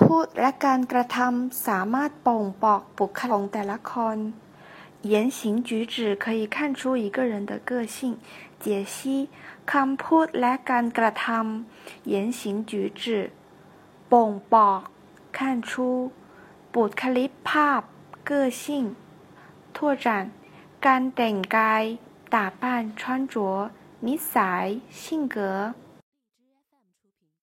พูดและการกระทำสามารถบ่งบอกบุคลิกของแต่ละคน言行举止可以看出一个人的个性解析คำพูดและการกระทำ言行举止บ่งบอก看出บุคลิกภาพ个性拓展การแต่งกาย打扮穿着นิสัย性格